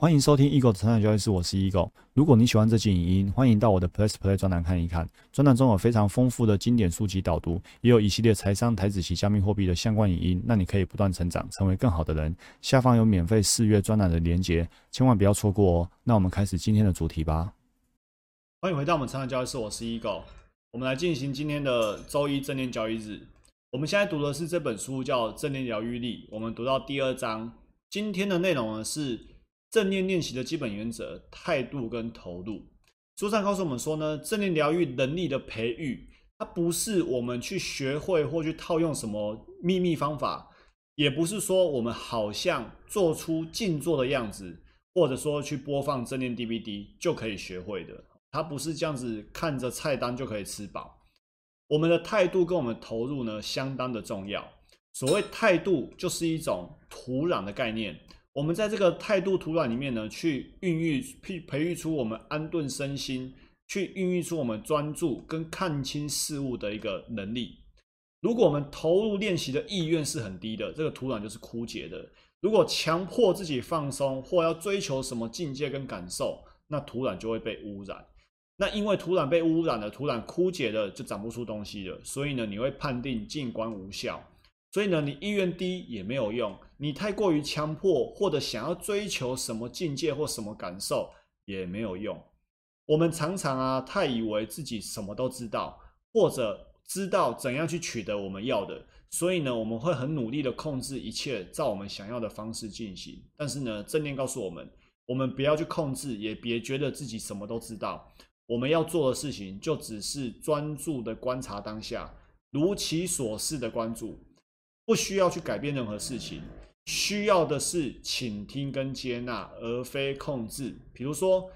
欢迎收听 Eagle 的成长交易室，我是 Eagle。如果你喜欢这期影音，欢迎到我的 Plus Play 专栏看一看。专栏中有非常丰富的经典书籍导读，也有一系列财商、台子及加密货币的相关影音，让你可以不断成长，成为更好的人。下方有免费试阅专栏的连结，千万不要错过哦。那我们开始今天的主题吧。欢迎回到我们成长交易室，我是 Eagle。我们来进行今天的周一正念交易日。我们现在读的是这本书，叫《正念疗愈力》。我们读到第二章，今天的内容呢是。正念练习的基本原则：态度跟投入。书上告诉我们说呢，正念疗愈能力的培育，它不是我们去学会或去套用什么秘密方法，也不是说我们好像做出静坐的样子，或者说去播放正念 DVD 就可以学会的。它不是这样子看着菜单就可以吃饱。我们的态度跟我们投入呢，相当的重要。所谓态度，就是一种土壤的概念。我们在这个态度土壤里面呢，去孕育、培培育出我们安顿身心，去孕育出我们专注跟看清事物的一个能力。如果我们投入练习的意愿是很低的，这个土壤就是枯竭的。如果强迫自己放松，或要追求什么境界跟感受，那土壤就会被污染。那因为土壤被污染了，土壤枯竭了，就长不出东西了。所以呢，你会判定静观无效。所以呢，你意愿低也没有用，你太过于强迫或者想要追求什么境界或什么感受也没有用。我们常常啊，太以为自己什么都知道，或者知道怎样去取得我们要的，所以呢，我们会很努力的控制一切，照我们想要的方式进行。但是呢，正念告诉我们，我们不要去控制，也别觉得自己什么都知道。我们要做的事情，就只是专注的观察当下，如其所示的关注。不需要去改变任何事情，需要的是倾听跟接纳，而非控制。比如说，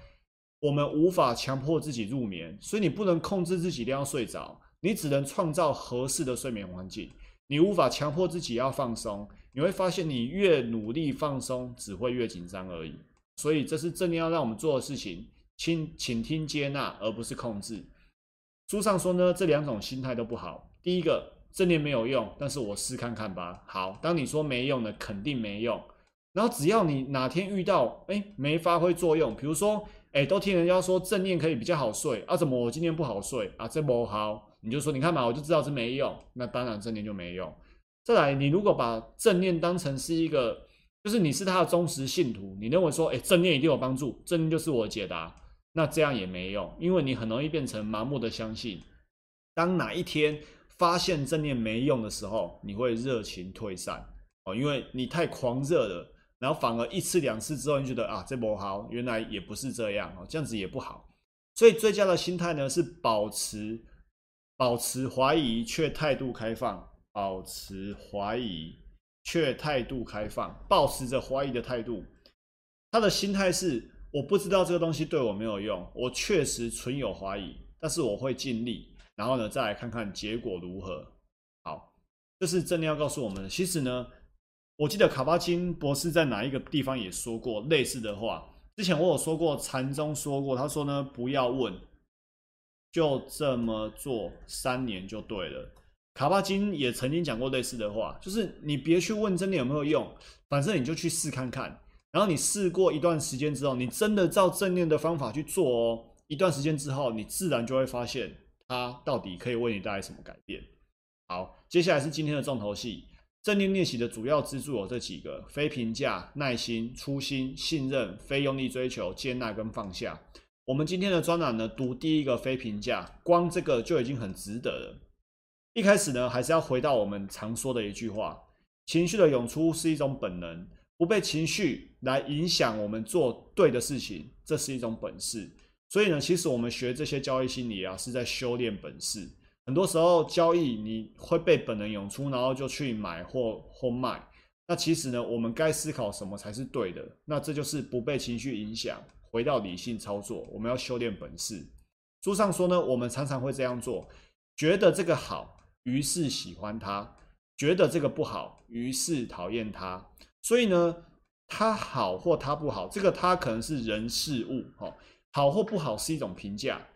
我们无法强迫自己入眠，所以你不能控制自己一定要睡着，你只能创造合适的睡眠环境。你无法强迫自己要放松，你会发现你越努力放松，只会越紧张而已。所以，这是正念要让我们做的事情：倾倾听、接纳，而不是控制。书上说呢，这两种心态都不好。第一个。正念没有用，但是我试看看吧。好，当你说没用的，肯定没用。然后只要你哪天遇到，哎，没发挥作用，比如说，哎，都听人家说正念可以比较好睡啊，怎么我今天不好睡啊？这不好，你就说你看嘛，我就知道这没用，那当然正念就没用。再来，你如果把正念当成是一个，就是你是他的忠实信徒，你认为说，哎，正念一定有帮助，正念就是我解答，那这样也没用，因为你很容易变成盲目的相信。当哪一天，发现正念没用的时候，你会热情退散哦，因为你太狂热了，然后反而一次两次之后，你觉得啊，这不好，原来也不是这样哦，这样子也不好。所以最佳的心态呢，是保持保持怀疑却态度开放，保持怀疑却态度开放，保持着怀疑的态度。他的心态是，我不知道这个东西对我没有用，我确实存有怀疑，但是我会尽力。然后呢，再来看看结果如何。好，这是正念要告诉我们的。其实呢，我记得卡巴金博士在哪一个地方也说过类似的话。之前我有说过，禅宗说过，他说呢，不要问，就这么做，三年就对了。卡巴金也曾经讲过类似的话，就是你别去问真的有没有用，反正你就去试看看。然后你试过一段时间之后，你真的照正念的方法去做哦，一段时间之后，你自然就会发现。它到底可以为你带来什么改变？好，接下来是今天的重头戏。正念练习的主要支柱有这几个：非评价、耐心、初心、信任、非用力追求、接纳跟放下。我们今天的专栏呢，读第一个非评价，光这个就已经很值得了。一开始呢，还是要回到我们常说的一句话：情绪的涌出是一种本能，不被情绪来影响我们做对的事情，这是一种本事。所以呢，其实我们学这些交易心理啊，是在修炼本事。很多时候交易你会被本能涌出，然后就去买或或卖。那其实呢，我们该思考什么才是对的？那这就是不被情绪影响，回到理性操作。我们要修炼本事。书上说呢，我们常常会这样做：觉得这个好，于是喜欢它；觉得这个不好，于是讨厌它。所以呢，它好或它不好，这个它可能是人事物，哈。好或不好是一种评价，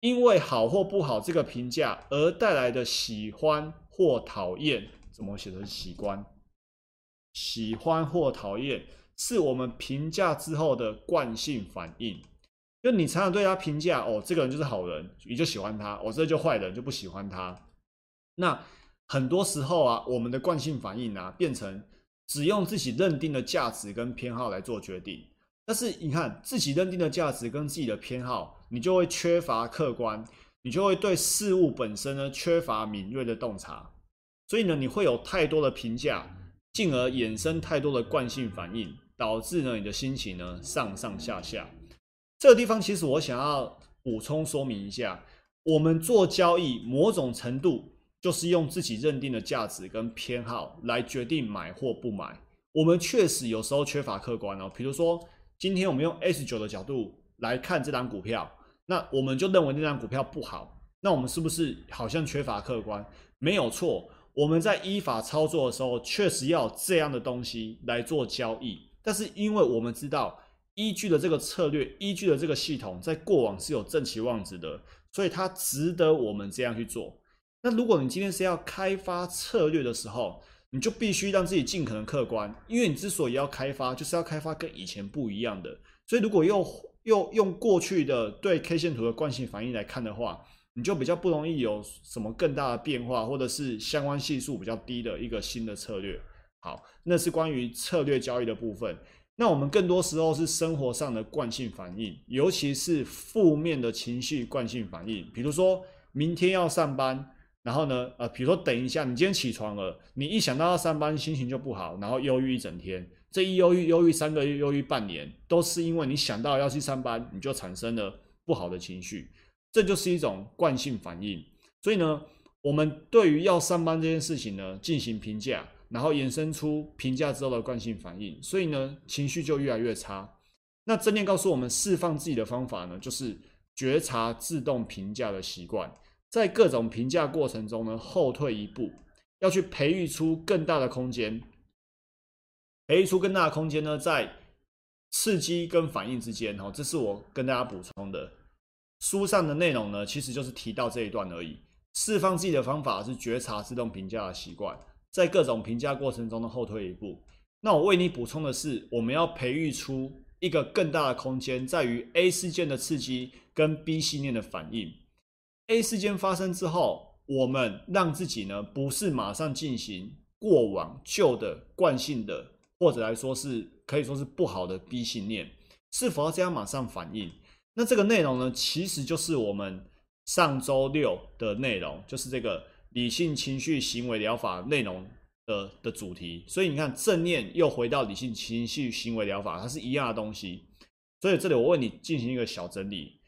因为好或不好这个评价而带来的喜欢或讨厌，怎么写的？喜欢，喜欢或讨厌是我们评价之后的惯性反应。就你常常对他评价，哦，这个人就是好人，你就喜欢他；哦，这就坏人，就不喜欢他。那很多时候啊，我们的惯性反应啊，变成只用自己认定的价值跟偏好来做决定。但是你看，自己认定的价值跟自己的偏好，你就会缺乏客观，你就会对事物本身呢缺乏敏锐的洞察。所以呢，你会有太多的评价，进而衍生太多的惯性反应，导致呢你的心情呢上上下下。这个地方其实我想要补充说明一下，我们做交易某种程度就是用自己认定的价值跟偏好来决定买或不买。我们确实有时候缺乏客观哦，比如说今天我们用 S 九的角度来看这张股票，那我们就认为那张股票不好，那我们是不是好像缺乏客观？没有错，我们在依法操作的时候确实要这样的东西来做交易，但是因为我们知道。依据的这个策略，依据的这个系统，在过往是有正期望值的，所以它值得我们这样去做。那如果你今天是要开发策略的时候，你就必须让自己尽可能客观，因为你之所以要开发，就是要开发跟以前不一样的。所以如果用用用过去的对 K 线图的惯性反应来看的话，你就比较不容易有什么更大的变化，或者是相关系数比较低的一个新的策略。好，那是关于策略交易的部分。那我们更多时候是生活上的惯性反应，尤其是负面的情绪惯性反应。比如说明天要上班，然后呢，呃，比如说等一下，你今天起床了，你一想到要上班，心情就不好，然后忧郁一整天。这一忧郁，忧郁三个月，忧郁半年，都是因为你想到要去上班，你就产生了不好的情绪。这就是一种惯性反应。所以呢，我们对于要上班这件事情呢，进行评价。然后衍生出评价之后的惯性反应，所以呢，情绪就越来越差。那正念告诉我们，释放自己的方法呢，就是觉察自动评价的习惯，在各种评价过程中呢，后退一步，要去培育出更大的空间，培育出更大的空间呢，在刺激跟反应之间。哈，这是我跟大家补充的书上的内容呢，其实就是提到这一段而已。释放自己的方法是觉察自动评价的习惯。在各种评价过程中的后退一步。那我为你补充的是，我们要培育出一个更大的空间，在于 A 事件的刺激跟 B 信念的反应。A 事件发生之后，我们让自己呢不是马上进行过往旧的惯性的，或者来说是可以说是不好的 B 信念，是否要这样马上反应？那这个内容呢，其实就是我们上周六的内容，就是这个。理性情绪行为疗法内容的的主题，所以你看正念又回到理性情绪行为疗法，它是一样的东西。所以这里我为你进行一个小整理。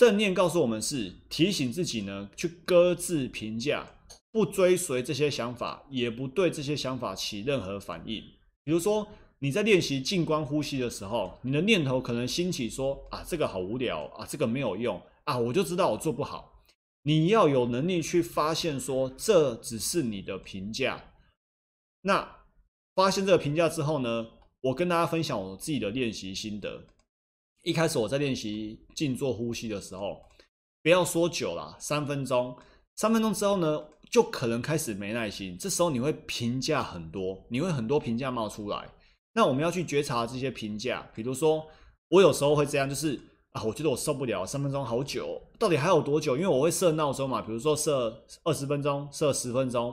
正念告诉我们是提醒自己呢，去搁置评价，不追随这些想法，也不对这些想法起任何反应。比如说你在练习静观呼吸的时候，你的念头可能兴起说啊，这个好无聊啊，这个没有用啊，我就知道我做不好。你要有能力去发现，说这只是你的评价。那发现这个评价之后呢？我跟大家分享我自己的练习心得。一开始我在练习静坐呼吸的时候，不要说久了，三分钟。三分钟之后呢，就可能开始没耐心。这时候你会评价很多，你会很多评价冒出来。那我们要去觉察这些评价。比如说，我有时候会这样，就是。啊，我觉得我受不了，三分钟好久，到底还有多久？因为我会设闹钟嘛，比如说设二十分钟，设十分钟，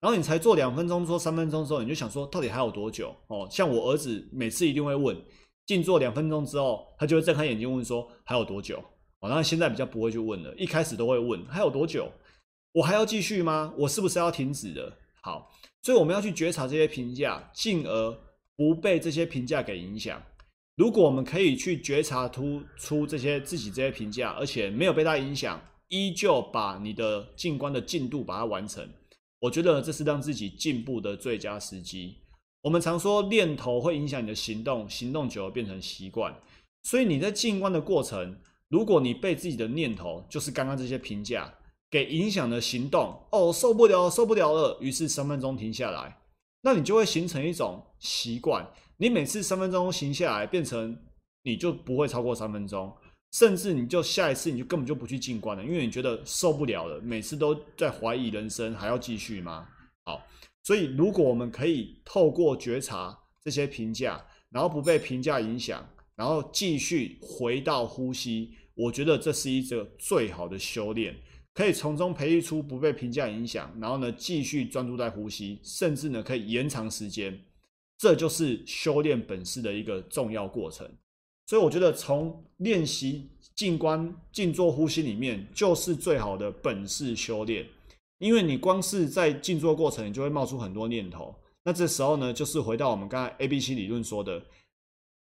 然后你才做两分钟，做三分钟之后，你就想说，到底还有多久？哦，像我儿子每次一定会问，静坐两分钟之后，他就会睁开眼睛问说，还有多久？哦，然后现在比较不会去问了，一开始都会问，还有多久？我还要继续吗？我是不是要停止了？好，所以我们要去觉察这些评价，进而不被这些评价给影响。如果我们可以去觉察突出这些自己这些评价，而且没有被它影响，依旧把你的进关的进度把它完成，我觉得这是让自己进步的最佳时机。我们常说念头会影响你的行动，行动久了变成习惯，所以你在进关的过程，如果你被自己的念头，就是刚刚这些评价给影响了行动，哦，受不了，受不了了，于是三分钟停下来，那你就会形成一种习惯。你每次三分钟行下来，变成你就不会超过三分钟，甚至你就下一次你就根本就不去进关了，因为你觉得受不了了，每次都在怀疑人生，还要继续吗？好，所以如果我们可以透过觉察这些评价，然后不被评价影响，然后继续回到呼吸。我觉得这是一个最好的修炼，可以从中培育出不被评价影响，然后呢继续专注在呼吸，甚至呢可以延长时间。这就是修炼本事的一个重要过程。所以我觉得从练习静观、静坐呼吸里面，就是最好的本事修炼。因为你光是在静坐过程，你就会冒出很多念头。那这时候呢，就是回到我们刚才 A、B、C 理论说的。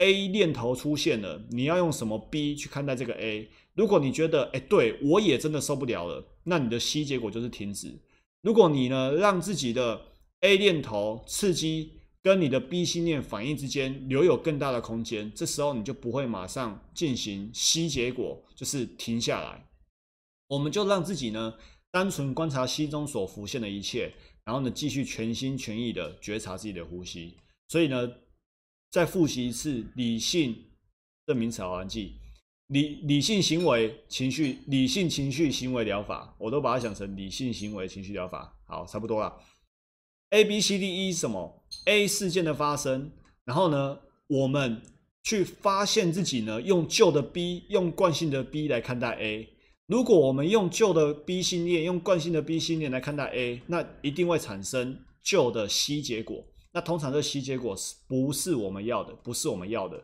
A 念头出现了，你要用什么 B 去看待这个 A？如果你觉得，哎，对我也真的受不了了，那你的 C 结果就是停止。如果你呢，让自己的 A 念头刺激跟你的 B 心念反应之间留有更大的空间，这时候你就不会马上进行 C 结果，就是停下来。我们就让自己呢，单纯观察心中所浮现的一切，然后呢，继续全心全意的觉察自己的呼吸。所以呢。再复习一次理性的名词好难记，理理性行为情绪理性情绪行为疗法，我都把它想成理性行为情绪疗法。好，差不多了。A B C D E 什么？A 事件的发生，然后呢，我们去发现自己呢，用旧的 B，用惯性的 B 来看待 A。如果我们用旧的 B 信念，用惯性的 B 信念来看待 A，那一定会产生旧的 C 结果。那通常这 C 结果是不是我们要的？不是我们要的。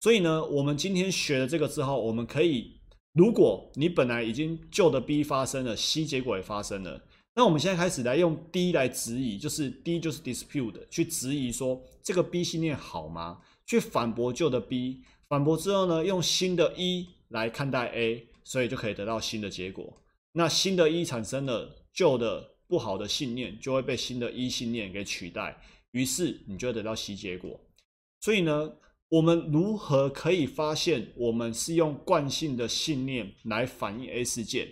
所以呢，我们今天学了这个之后，我们可以，如果你本来已经旧的 B 发生了，C 结果也发生了，那我们现在开始来用 D 来质疑，就是 D 就是 dispute 去质疑说这个 B 信念好吗？去反驳旧的 B，反驳之后呢，用新的 E 来看待 A，所以就可以得到新的结果。那新的一产生了旧的不好的信念，就会被新的一信念给取代。于是你就得到新结果。所以呢，我们如何可以发现我们是用惯性的信念来反映 A 事件？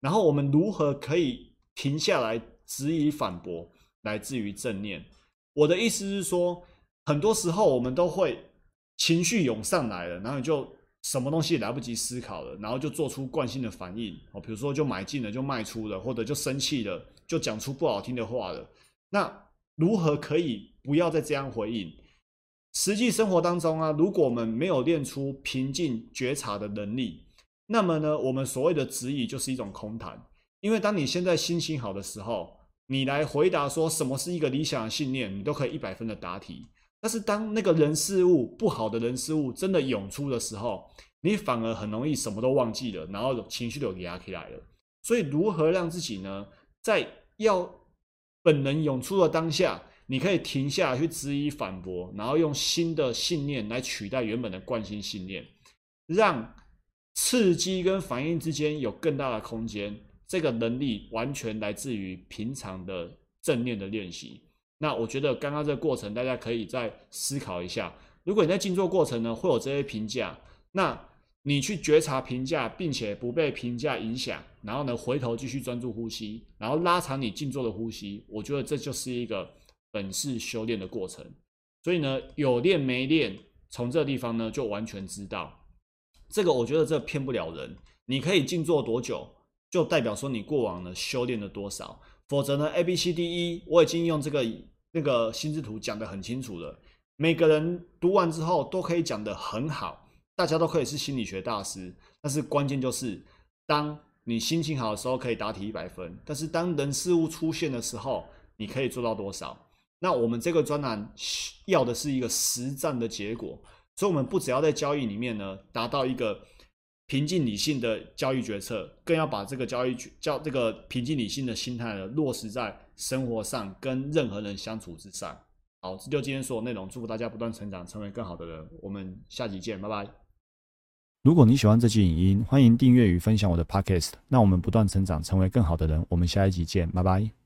然后我们如何可以停下来质疑反驳来自于正念？我的意思是说，很多时候我们都会情绪涌上来了，然后就什么东西也来不及思考了，然后就做出惯性的反应。哦，比如说就买进了，就卖出了，或者就生气了，就讲出不好听的话了。那如何可以不要再这样回应？实际生活当中啊，如果我们没有练出平静觉察的能力，那么呢，我们所谓的质疑就是一种空谈。因为当你现在心情好的时候，你来回答说什么是一个理想的信念，你都可以一百分的答题。但是当那个人事物不好的人事物真的涌出的时候，你反而很容易什么都忘记了，然后情绪都压起来了。所以，如何让自己呢，在要本能涌出的当下，你可以停下来去质疑、反驳，然后用新的信念来取代原本的惯性信念，让刺激跟反应之间有更大的空间。这个能力完全来自于平常的正念的练习。那我觉得刚刚这个过程，大家可以再思考一下。如果你在静坐过程呢，会有这些评价，那。你去觉察评价，并且不被评价影响，然后呢，回头继续专注呼吸，然后拉长你静坐的呼吸。我觉得这就是一个本事修炼的过程。所以呢，有练没练，从这个地方呢，就完全知道。这个我觉得这骗不了人。你可以静坐多久，就代表说你过往呢修炼了多少。否则呢，A、B、C、D、E，我已经用这个那个心智图讲得很清楚了。每个人读完之后都可以讲得很好。大家都可以是心理学大师，但是关键就是，当你心情好的时候可以答题一百分，但是当人事物出现的时候，你可以做到多少？那我们这个专栏要的是一个实战的结果，所以我们不只要在交易里面呢达到一个平静理性的交易决策，更要把这个交易交这个平静理性的心态呢落实在生活上，跟任何人相处之上。好，这就今天所有内容，祝福大家不断成长，成为更好的人。我们下集见，拜拜。如果你喜欢这期影音，欢迎订阅与分享我的 podcast。那我们不断成长，成为更好的人。我们下一集见，拜拜。